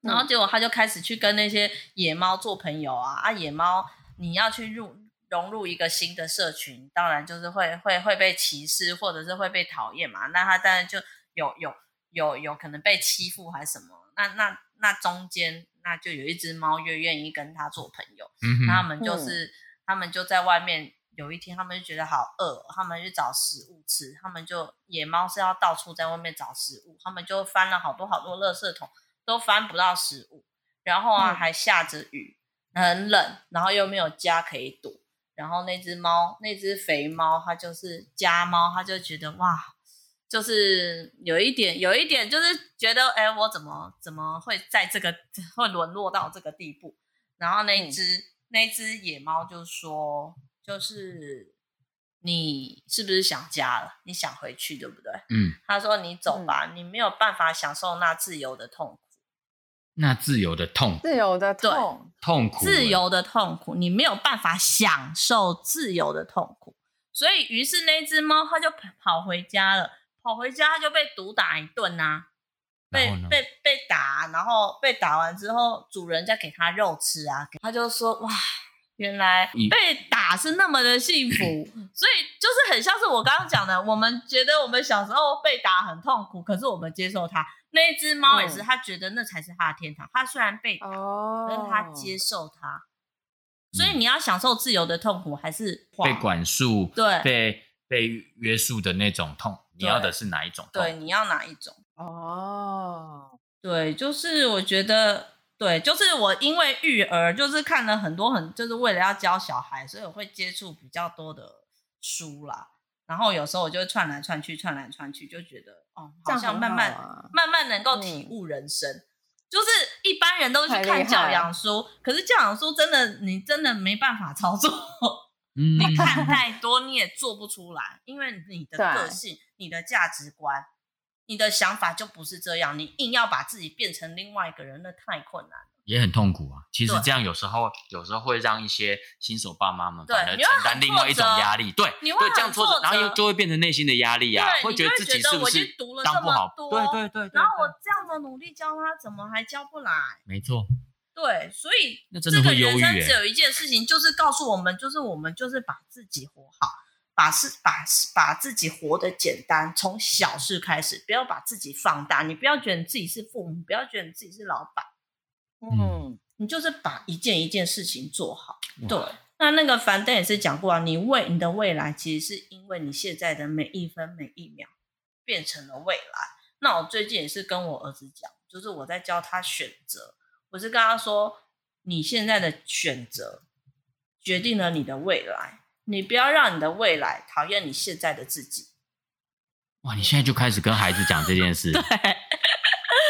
然后结果他就开始去跟那些野猫做朋友啊啊！野猫你要去入融入一个新的社群，当然就是会会会被歧视，或者是会被讨厌嘛。那他当然就有有有有可能被欺负还是什么？那那那中间那就有一只猫越愿意跟他做朋友，嗯哼，那他们就是、嗯、他们就在外面。有一天他们就觉得好饿，他们去找食物吃。他们就野猫是要到处在外面找食物，他们就翻了好多好多垃圾桶。都翻不到食物，然后啊、嗯、还下着雨，很冷，然后又没有家可以躲，然后那只猫，那只肥猫，它就是家猫，它就觉得哇，就是有一点，有一点，就是觉得，哎，我怎么怎么会在这个会沦落到这个地步？然后那只、嗯、那只野猫就说，就是你是不是想家了？你想回去对不对？嗯，他说你走吧，嗯、你没有办法享受那自由的痛苦。那自由的痛，自由的痛，对。痛。苦，自由的痛苦，你没有办法享受自由的痛苦，所以于是那只猫它就跑回家了，跑回家它就被毒打一顿呐、啊，被被被打，然后被打完之后，主人再给它肉吃啊，它就说哇。原来被打是那么的幸福，所以就是很像是我刚刚讲的，我们觉得我们小时候被打很痛苦，可是我们接受它。那一只猫也是，它觉得那才是它的天堂。它虽然被打，但是它接受它。所以你要享受自由的痛苦，还是被管束？对，被被约束的那种痛，你要的是哪一种痛？对，你要哪一种？哦，对，就是我觉得。对，就是我因为育儿，就是看了很多很，就是为了要教小孩，所以我会接触比较多的书啦。然后有时候我就会串来串去，串来串去，就觉得哦，好像慢慢、啊、慢慢能够体悟人生。嗯、就是一般人都去看教养书，可是教养书真的你真的没办法操作。嗯、你看太多你也做不出来，因为你的个性、你的价值观。你的想法就不是这样，你硬要把自己变成另外一个人，那太困难了，也很痛苦啊。其实这样有时候，有时候会让一些新手爸妈们反而承担另外一种压力。对，你会这样挫折，然后又就会变成内心的压力啊，会觉得自己是不是当不好？对对对，对，然后我这样的努力教他，怎么还教不来？没错。对，所以这个人生只有一件事情，就是告诉我们，就是我们就是把自己活好。把事把把自己活得简单，从小事开始，不要把自己放大。你不要觉得你自己是父母，不要觉得你自己是老板。嗯，你就是把一件一件事情做好。对，那那个樊登也是讲过啊，你未你的未来其实是因为你现在的每一分每一秒变成了未来。那我最近也是跟我儿子讲，就是我在教他选择，我是跟他说，你现在的选择决定了你的未来。你不要让你的未来讨厌你现在的自己。哇！你现在就开始跟孩子讲这件事，对，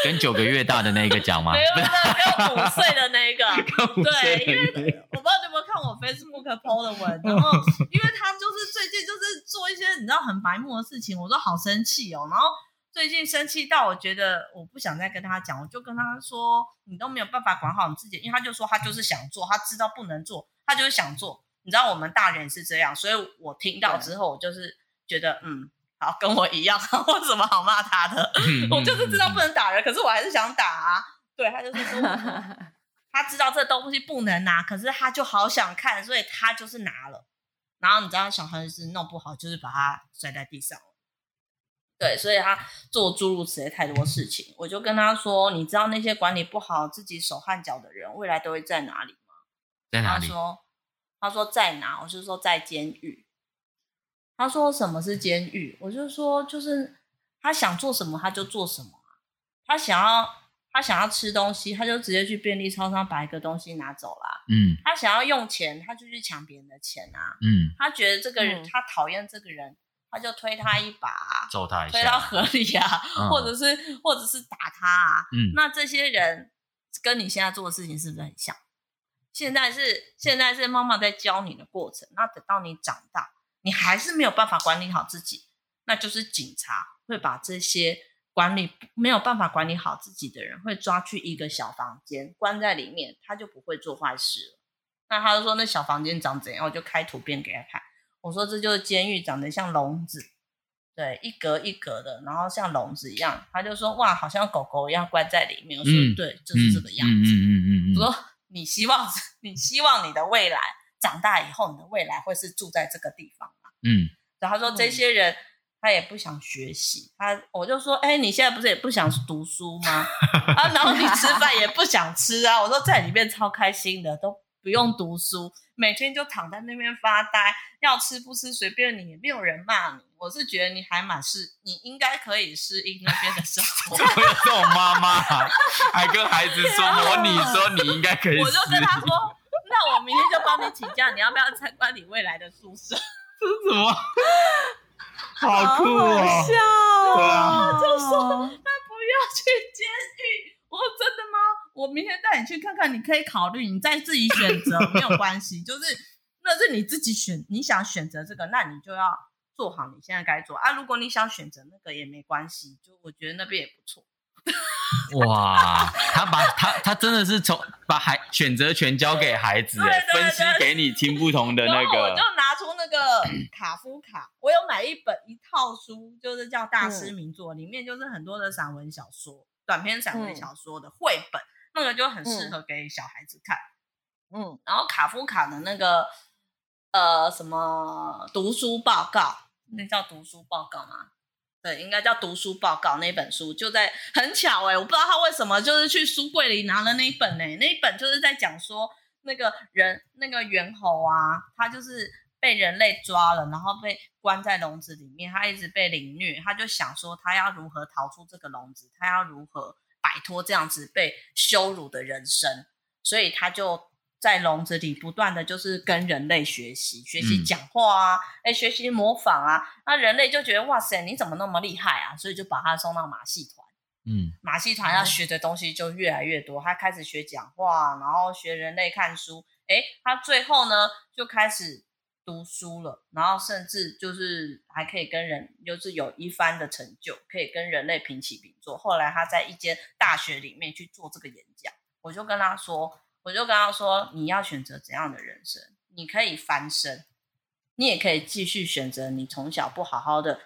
跟九个月大的那个讲吗？没有，没有，跟五岁的那个。对，因为我不知道你有没有看我 Facebook PO 的文，然后因为他就是最近就是做一些你知道很白目的事情，我都好生气哦。然后最近生气到我觉得我不想再跟他讲，我就跟他说：“你都没有办法管好你自己。”因为他就说他就是想做，他知道不能做，他就是想做。你知道我们大人是这样，所以我听到之后，我就是觉得，嗯，好，跟我一样，我有什么好骂他的？我就是知道不能打人，可是我还是想打啊。对，他就是说，他知道这东西不能拿，可是他就好想看，所以他就是拿了。然后你知道小孩是弄不好，就是把他摔在地上了。对，所以他做诸如此类太多事情，我就跟他说，你知道那些管理不好自己手汗脚的人，未来都会在哪里吗？在哪里？他说。他说在哪？我就说在监狱。他说什么是监狱？我就说就是他想做什么他就做什么。他想要他想要吃东西，他就直接去便利超商把一个东西拿走了。嗯。他想要用钱，他就去抢别人的钱啊。嗯。他觉得这个人、嗯、他讨厌这个人，他就推他一把，揍他一下，推到河里啊，嗯、或者是或者是打他啊。嗯。那这些人跟你现在做的事情是不是很像？现在是现在是妈妈在教你的过程，那等到你长大，你还是没有办法管理好自己，那就是警察会把这些管理没有办法管理好自己的人，会抓去一个小房间关在里面，他就不会做坏事了。那他就说那小房间长怎样，我就开图片给他看。我说这就是监狱，长得像笼子，对，一格一格的，然后像笼子一样。他就说哇，好像狗狗一样关在里面。我说、嗯、对，就是这个样子。嗯嗯嗯嗯。我说你希望 你希望你的未来长大以后，你的未来会是住在这个地方吗？嗯。然后他说这些人他也不想学习，他我就说哎，你现在不是也不想读书吗？啊，然后你吃饭也不想吃啊。我说在里面超开心的，都不用读书。每天就躺在那边发呆，要吃不吃随便你，也没有人骂你。我是觉得你还蛮适，你应该可以适应那边的生活。怎么有这种妈妈还跟孩子说 我你说你应该可以？我就跟他说，那我明天就帮你请假，你要不要参观你未来的宿舍？这是什么？好酷哦！好笑哦，对啊，就说那不要去监狱。我说真的吗？我明天带你去看看，你可以考虑，你再自己选择没有关系，就是那是你自己选，你想选择这个，那你就要做好你现在该做啊。如果你想选择那个也没关系，就我觉得那边也不错。哇，他把他他真的是从把孩选择权交给孩子，对对对，分析给你听不同的那个，我就拿出那个卡夫卡，我有买一本一套书，就是叫大师名作，嗯、里面就是很多的散文小说。短篇散文小说的绘本，嗯、那个就很适合给小孩子看。嗯，然后卡夫卡的那个呃什么读书报告，那叫读书报告吗？对，应该叫读书报告。那本书就在很巧哎、我不知道他为什么就是去书柜里拿了那一本呢、那一本就是在讲说那个人那个猿猴啊，他就是被人类抓了，然后被关在笼子里面，他一直被凌虐，他就想说他要如何逃出这个笼子，他要如何摆脱这样子被羞辱的人生，所以他就在笼子里不断的就是跟人类学习，学习讲话啊，哎、嗯，学习模仿啊，那人类就觉得哇塞，你怎么那么厉害啊？所以就把他送到马戏团，嗯，马戏团要学的东西就越来越多，他开始学讲话，然后学人类看书，哎，他最后呢就开始。读书了，然后甚至就是还可以跟人，就是有一番的成就，可以跟人类平起平坐。后来他在一间大学里面去做这个演讲，我就跟他说，我就跟他说，你要选择怎样的人生？你可以翻身，你也可以继续选择你从小不好好的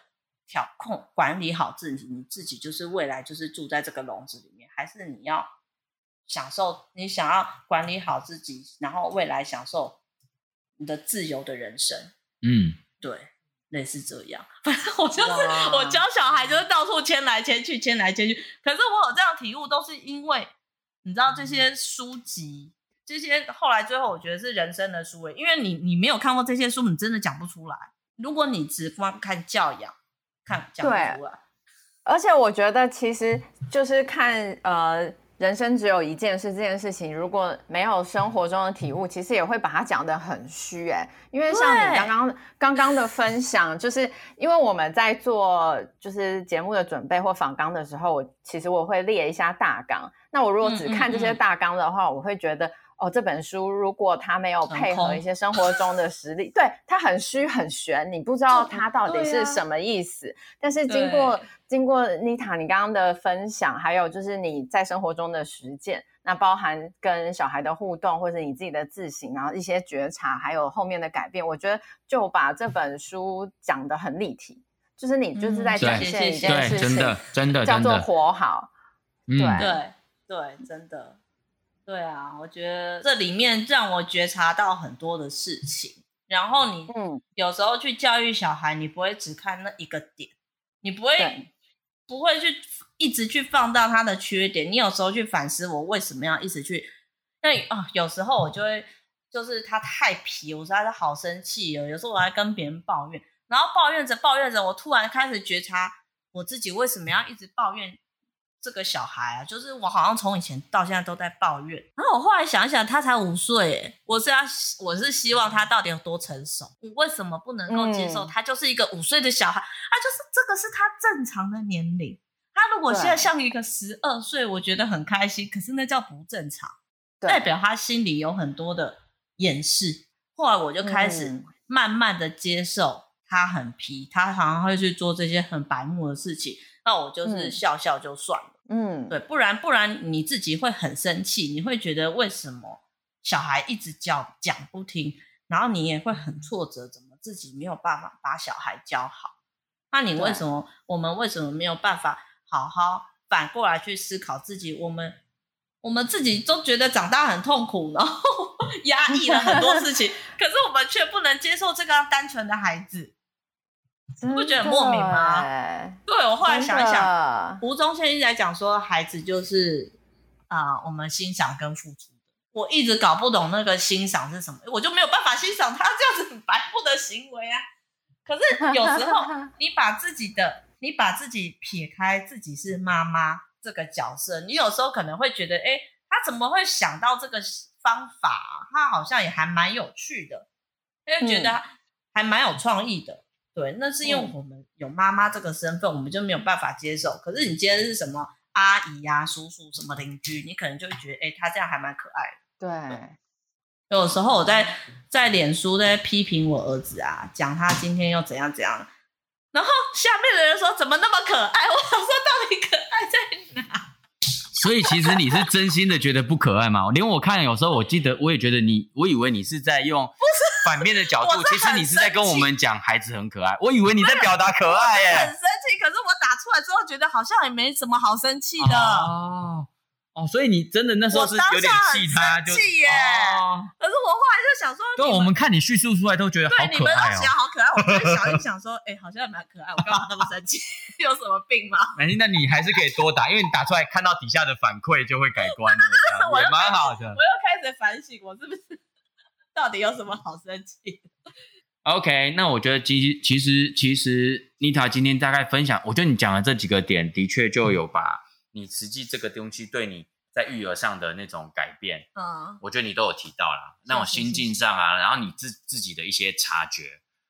调控管理好自己，你自己就是未来就是住在这个笼子里面，还是你要享受，你想要管理好自己，然后未来享受。你的自由的人生，嗯，对，类似这样。反正我就是我教小孩，就是到处迁来迁去，迁来迁去。可是我有这样体悟，都是因为你知道这些书籍，这些后来最后我觉得是人生的书诶，因为你你没有看过这些书，你真的讲不出来。如果你只光看教养，看讲不出来。而且我觉得其实就是看呃。人生只有一件事，这件事情如果没有生活中的体悟，其实也会把它讲得很虚哎。因为像你刚刚刚刚的分享，就是因为我们在做就是节目的准备或访纲的时候，我其实我会列一下大纲。那我如果只看这些大纲的话，嗯嗯嗯，我会觉得。哦，这本书如果它没有配合一些生活中的实例，对，它很虚很玄，你不知道它到底是什么意思。啊、但是经过经过妮塔你刚刚的分享，还有就是你在生活中的实践，那包含跟小孩的互动，或者你自己的自省，然后一些觉察，还有后面的改变，我觉得就把这本书讲得很立体，就是你就是在展现一件事情，嗯、真的真的叫做活好，对。对对，真的。对啊，我觉得这里面让我觉察到很多的事情。然后你，嗯，有时候去教育小孩，你不会只看那一个点，你不会不会去一直去放大他的缺点。你有时候去反思，我为什么要一直去？那啊，有时候我就会就是他太皮，我实在是好生气哦。有时候我还跟别人抱怨，然后抱怨着抱怨着，我突然开始觉察我自己为什么要一直抱怨。这个小孩啊，就是我好像从以前到现在都在抱怨。然后我后来想想，他才五岁，我是要我是希望他到底有多成熟？我为什么不能够接受他就是一个五岁的小孩？啊，就是这个是他正常的年龄。他如果现在像一个十二岁，我觉得很开心。可是那叫不正常。代表他心里有很多的掩饰。后来我就开始慢慢的接受他很皮，他常常会去做这些很白目的事情，那我就是笑笑就算了。嗯，对，不然不然你自己会很生气，你会觉得为什么小孩一直叫讲不听，然后你也会很挫折，怎么自己没有办法把小孩教好？那你为什么我们为什么没有办法好好反过来去思考自己？我们我们自己都觉得长大很痛苦，然后 压抑了很多事情，可是我们却不能接受这个单纯的孩子。你不觉得很莫名吗？对，我后来想一想，吴宗宪一直在讲说，孩子就是啊、呃，我们欣赏跟付出的。我一直搞不懂那个欣赏是什么，我就没有办法欣赏他这样子很白目的行为啊。可是有时候，你把自己的，你把自己撇开，自己是妈妈这个角色，你有时候可能会觉得，哎，他怎么会想到这个方法？他好像也还蛮有趣的，因为觉得还蛮有创意的。嗯对，那是因为我们有妈妈这个身份，嗯、我们就没有办法接受。可是你今天是什么阿姨呀、啊、叔叔什么邻居，你可能就会觉得，哎，他这样还蛮可爱的。对，对，有时候我在在脸书在批评我儿子啊，讲他今天又怎样怎样，然后下面的人说怎么那么可爱？我想说到底可爱在哪？所以其实你是真心的觉得不可爱吗？连我看有时候，我记得我也觉得你，我以为你是在用反面的角度，其实你是在跟我们讲孩子很可爱。我以为你在表达可爱耶，很生气。可是我打出来之后，觉得好像也没什么好生气的。哦哦，所以你真的那时候是有点气他，就气耶。可是我后来就想说，对，我们看你叙述出来都觉得好可爱哦。你们都觉得好可爱，我就想一想说，哎，好像也蛮可爱。我干嘛 那么生气？有什么病吗？那那你还是可以多打，因为你打出来看到底下的反馈就会改观的，也蛮好的。我又开始反省，我是不是到底有什么好生气？OK，那我觉得其实其实其实妮塔今天大概分享，我觉得你讲的这几个点的确就有把。你实际这个东西对你在育儿上的那种改变，嗯，我觉得你都有提到啦，那种心境上啊，然后你自自己的一些察觉，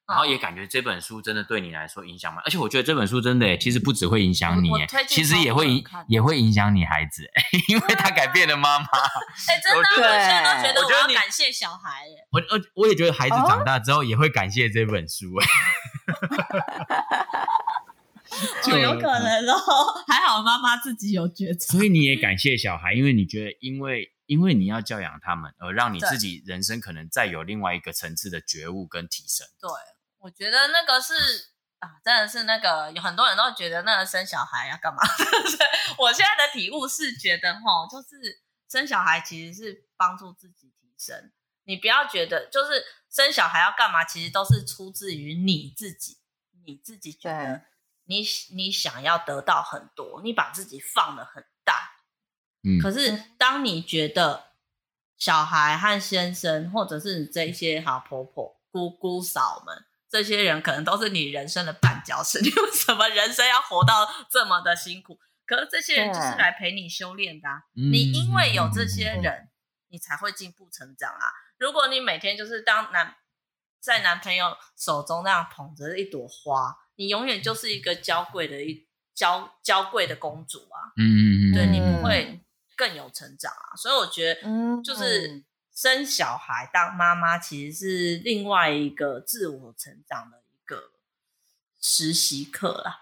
然后也感觉这本书真的对你来说影响蛮，而且我觉得这本书真的其实不只会影响你，其实也会影也会影响你孩子，因为他改变了妈妈。哎，真的，我现在都觉得我要感谢小孩。我我我也觉得孩子长大之后也会感谢这本书。就有可能哦，还好妈妈自己有觉察，所以你也感谢小孩，因为你觉得，因为因为你要教养他们，而让你自己人生可能再有另外一个层次的觉悟跟提升。对，我觉得那个是啊，真的是那个有很多人都觉得那个生小孩要干嘛？我现在的体悟是觉得哈，就是生小孩其实是帮助自己提升。你不要觉得就是生小孩要干嘛，其实都是出自于你自己，你自己觉得。你你想要得到很多，你把自己放的很大，嗯，可是当你觉得小孩和先生，或者是这些好婆婆、姑姑嫂们，这些人可能都是你人生的绊脚石，你为什么人生要活到这么的辛苦？可是这些人就是来陪你修炼的啊，你因为有这些人，你才会进步成长啊。如果你每天就是当男在男朋友手中那样捧着一朵花。你永远就是一个娇贵的一娇娇贵的公主啊，嗯，对，你不会更有成长啊，所以我觉得，嗯，就是生小孩当妈妈其实是另外一个自我成长的一个实习课啦。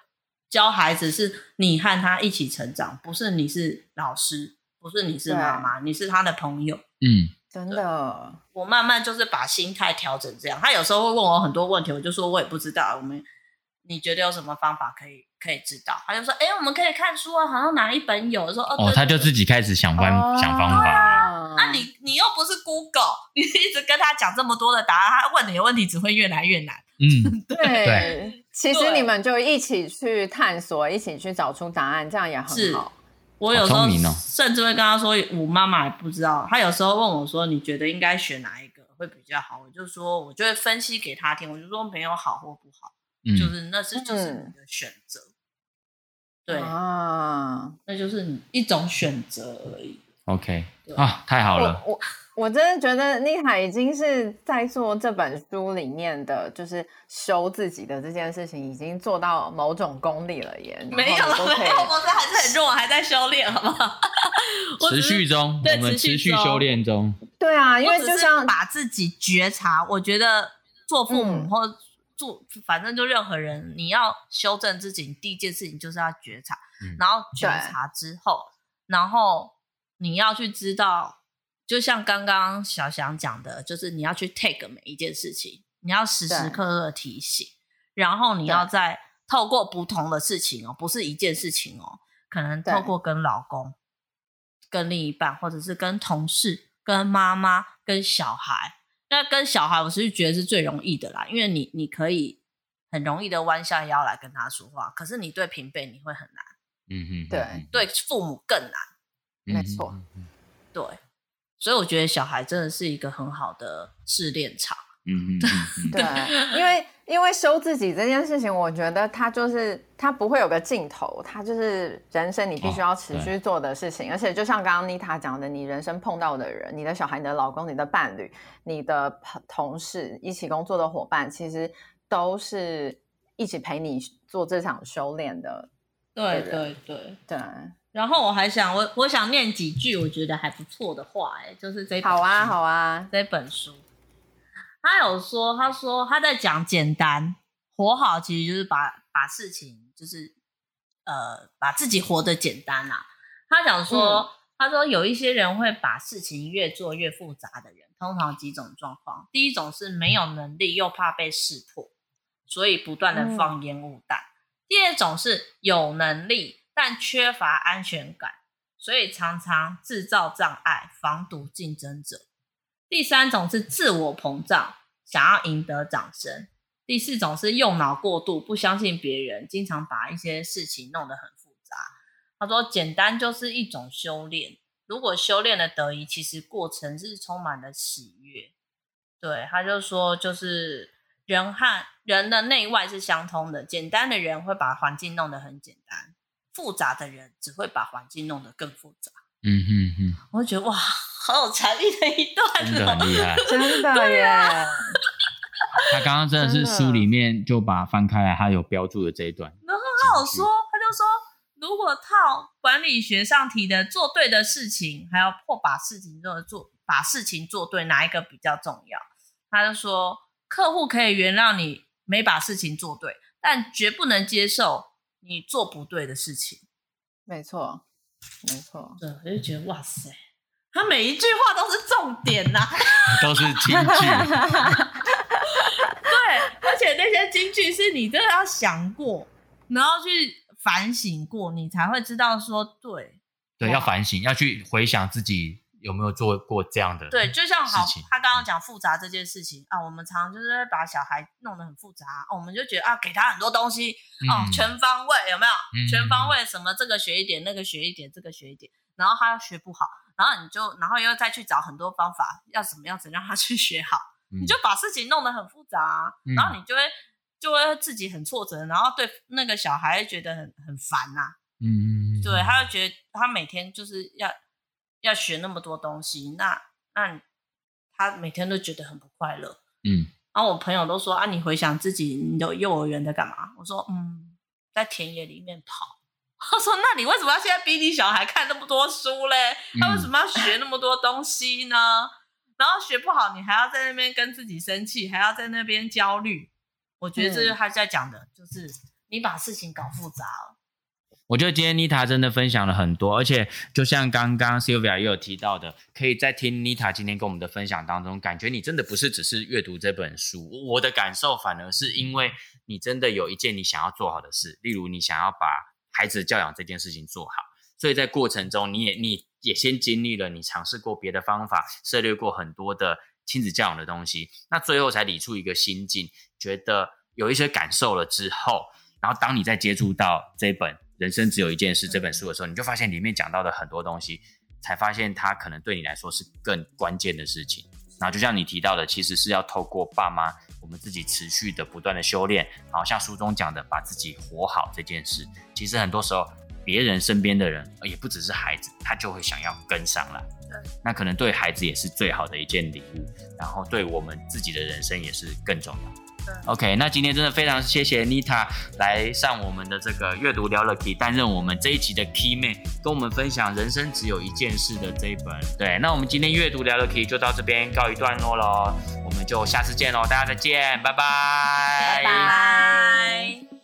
教孩子是你和他一起成长，不是你是老师，不是你是妈妈，你是他的朋友，嗯，真的。我慢慢就是把心态调整这样。他有时候会问我很多问题，我就说我也不知道，我们。你觉得有什么方法可以可以知道？他就说：“哎，我们可以看书啊，好像哪一本有。”说：“哦，他就自己开始想方想方法。”那你你又不是 Google，你一直跟他讲这么多的答案，他问你的问题只会越来越难。嗯，对。其实你们就一起去探索，一起去找出答案，这样也很好。我有时候甚至会跟他说：“我妈妈也不知道。”他有时候问我说：“你觉得应该选哪一个会比较好？”我就说：“我就会分析给他听。”我就说：“没有好或不好。”就是那是就是你的选择，嗯、对啊，那就是你一种选择而已。OK 对啊，太好了。我我真的觉得妮塔已经是在做这本书里面的，就是修自己的这件事情，已经做到某种功力了耶。没有了，没有，我这还是很弱，还在修炼，好不好？持续中，我们持续修炼中。对啊，因为就像把自己觉察，我觉得做父母或做，反正就任何人，你要修正自己，第一件事情就是要觉察，然后觉察之后，然后你要去知道。就像刚刚小翔讲的，就是你要去 take 每一件事情，你要时时刻刻提醒，然后你要再透过不同的事情哦，不是一件事情哦，可能透过跟老公、跟另一半，或者是跟同事、跟妈妈、跟小孩。那跟小孩，我是觉得是最容易的啦，因为你你可以很容易的弯下腰来跟他说话，可是你对平辈你会很难，嗯哼，对，对父母更难，没错，对。所以我觉得小孩真的是一个很好的试炼场。嗯嗯，对，因为因为修自己这件事情，我觉得它就是它不会有个尽头，它就是人生你必须要持续做的事情。哦、而且就像刚刚妮塔讲的，你人生碰到的人，你的小孩、你的老公、你的伴侣、你的同事、一起工作的伙伴，其实都是一起陪你做这场修炼的。对对对对。然后我还想，我我想念几句我觉得还不错的话，哎，就是这。好啊，好啊，这本书，他有说，他说他在讲简单活好，其实就是把把事情，就是呃，把自己活得简单啊。他讲说，嗯、他说有一些人会把事情越做越复杂的人，通常几种状况。第一种是没有能力又怕被识破，所以不断的放烟雾弹。嗯、第二种是有能力。但缺乏安全感，所以常常制造障碍，防堵竞争者。第三种是自我膨胀，想要赢得掌声。第四种是用脑过度，不相信别人，经常把一些事情弄得很复杂。他说：“简单就是一种修炼，如果修炼的得宜，其实过程是充满了喜悦。”对，他就说，就是人和人的内外是相通的，简单的人会把环境弄得很简单。复杂的人只会把环境弄得更复杂。嗯哼哼，我就觉得哇，好有才力的一段，真的很厉害，真的耶！他刚刚真的是书里面就把翻开来，他有标注的这一段。然后他有说，他就说，如果套管理学上提的做对的事情，还要破把事情做做把事情做对，哪一个比较重要？他就说，客户可以原谅你没把事情做对，但绝不能接受。你做不对的事情，没错，没错，对，我就觉得哇塞，他每一句话都是重点呐、啊，都是金句，对，而且那些金句是你真的要想过，然后去反省过，你才会知道说对，对，要反省，要去回想自己。有没有做过这样的？对，就像好，他刚刚讲复杂这件事情啊，我们常常就是把小孩弄得很复杂，啊，我们就觉得啊，给他很多东西，哦，嗯，全方位有没有？嗯，全方位什么这个学一点，那个学一点，这个学一点，然后他又学不好，然后你就，然后又再去找很多方法，要怎么样子让他去学好，嗯，你就把事情弄得很复杂，啊，然后你就会就会自己很挫折，然后对那个小孩觉得很很烦呐，啊，嗯，对，他就觉得他每天就是要。要学那么多东西，那那他每天都觉得很不快乐。嗯，然后我朋友都说啊，你回想自己，你的幼儿园在干嘛？我说嗯，在田野里面跑。他说那你为什么要现在逼你小孩看那么多书嘞？他为什么要学那么多东西呢？嗯、然后学不好，你还要在那边跟自己生气，还要在那边焦虑。我觉得这是他在讲的，嗯、就是你把事情搞复杂了。我觉得今天妮塔真的分享了很多，而且就像刚刚 Sylvia 也有提到的，可以在听妮塔今天跟我们的分享当中，感觉你真的不是只是阅读这本书。我的感受反而是因为你真的有一件你想要做好的事，例如你想要把孩子教养这件事情做好，所以在过程中你也你也先经历了，你尝试过别的方法，涉猎过很多的亲子教养的东西，那最后才理出一个心境，觉得有一些感受了之后，然后当你再接触到这本。人生只有一件事这本书的时候，你就发现里面讲到的很多东西，才发现它可能对你来说是更关键的事情。然后就像你提到的，其实是要透过爸妈我们自己持续的不断的修炼，然后像书中讲的，把自己活好这件事，其实很多时候别人身边的人，也不只是孩子，他就会想要跟上来。那可能对孩子也是最好的一件礼物，然后对我们自己的人生也是更重要。OK，那今天真的非常谢谢 Nita 来上我们的这个阅读聊了 Key，担任我们这一集的 Key Man，跟我们分享人生只有一件事的这一本。对，那我们今天阅读聊了 Key 就到这边告一段落喽，我们就下次见喽，大家再见，拜拜，拜拜。